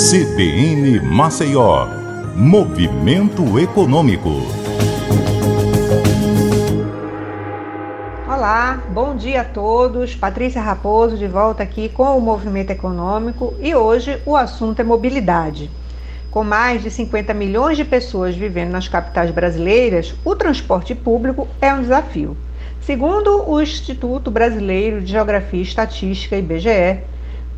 CBN Maceió, Movimento Econômico. Olá, bom dia a todos. Patrícia Raposo de volta aqui com o Movimento Econômico e hoje o assunto é mobilidade. Com mais de 50 milhões de pessoas vivendo nas capitais brasileiras, o transporte público é um desafio. Segundo o Instituto Brasileiro de Geografia e Estatística, IBGE,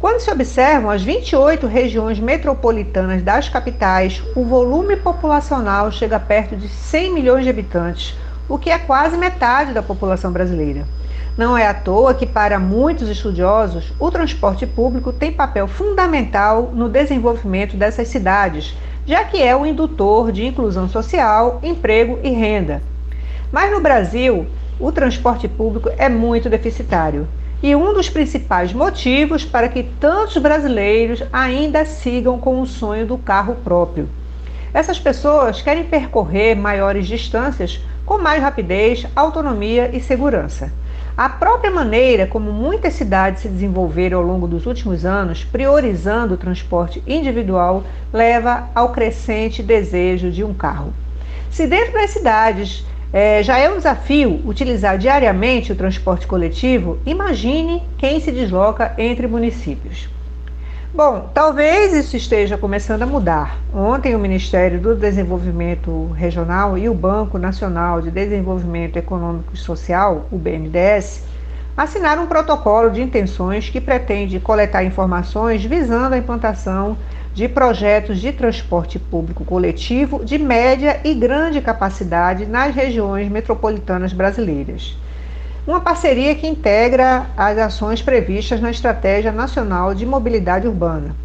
quando se observam as 28 regiões metropolitanas das capitais, o volume populacional chega perto de 100 milhões de habitantes, o que é quase metade da população brasileira. Não é à toa que, para muitos estudiosos, o transporte público tem papel fundamental no desenvolvimento dessas cidades, já que é o indutor de inclusão social, emprego e renda. Mas no Brasil, o transporte público é muito deficitário e um dos principais motivos para que tantos brasileiros ainda sigam com o sonho do carro próprio. Essas pessoas querem percorrer maiores distâncias com mais rapidez, autonomia e segurança. A própria maneira como muitas cidades se desenvolveram ao longo dos últimos anos, priorizando o transporte individual, leva ao crescente desejo de um carro. Se dentro das cidades é, já é um desafio utilizar diariamente o transporte coletivo, imagine quem se desloca entre municípios. Bom, talvez isso esteja começando a mudar. Ontem, o Ministério do Desenvolvimento Regional e o Banco Nacional de Desenvolvimento Econômico e Social, o BNDES, assinaram um protocolo de intenções que pretende coletar informações visando a implantação de projetos de transporte público coletivo de média e grande capacidade nas regiões metropolitanas brasileiras. Uma parceria que integra as ações previstas na Estratégia Nacional de Mobilidade Urbana.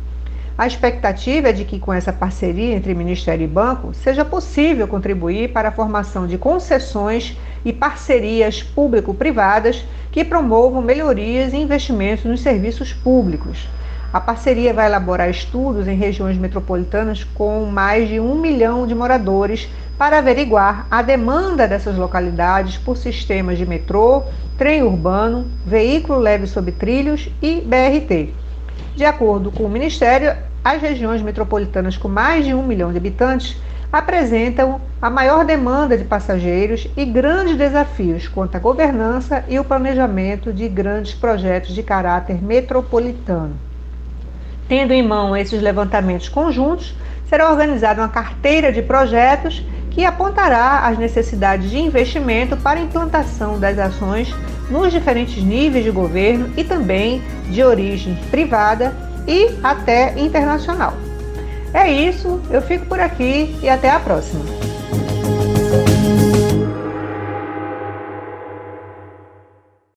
A expectativa é de que, com essa parceria entre Ministério e Banco, seja possível contribuir para a formação de concessões e parcerias público-privadas que promovam melhorias e investimentos nos serviços públicos a parceria vai elaborar estudos em regiões metropolitanas com mais de um milhão de moradores para averiguar a demanda dessas localidades por sistemas de metrô, trem urbano, veículo leve sob trilhos e BRT. De acordo com o Ministério, as regiões metropolitanas com mais de um milhão de habitantes apresentam a maior demanda de passageiros e grandes desafios quanto à governança e o planejamento de grandes projetos de caráter metropolitano. Tendo em mão esses levantamentos conjuntos, será organizada uma carteira de projetos que apontará as necessidades de investimento para a implantação das ações nos diferentes níveis de governo e também de origem privada e até internacional. É isso, eu fico por aqui e até a próxima.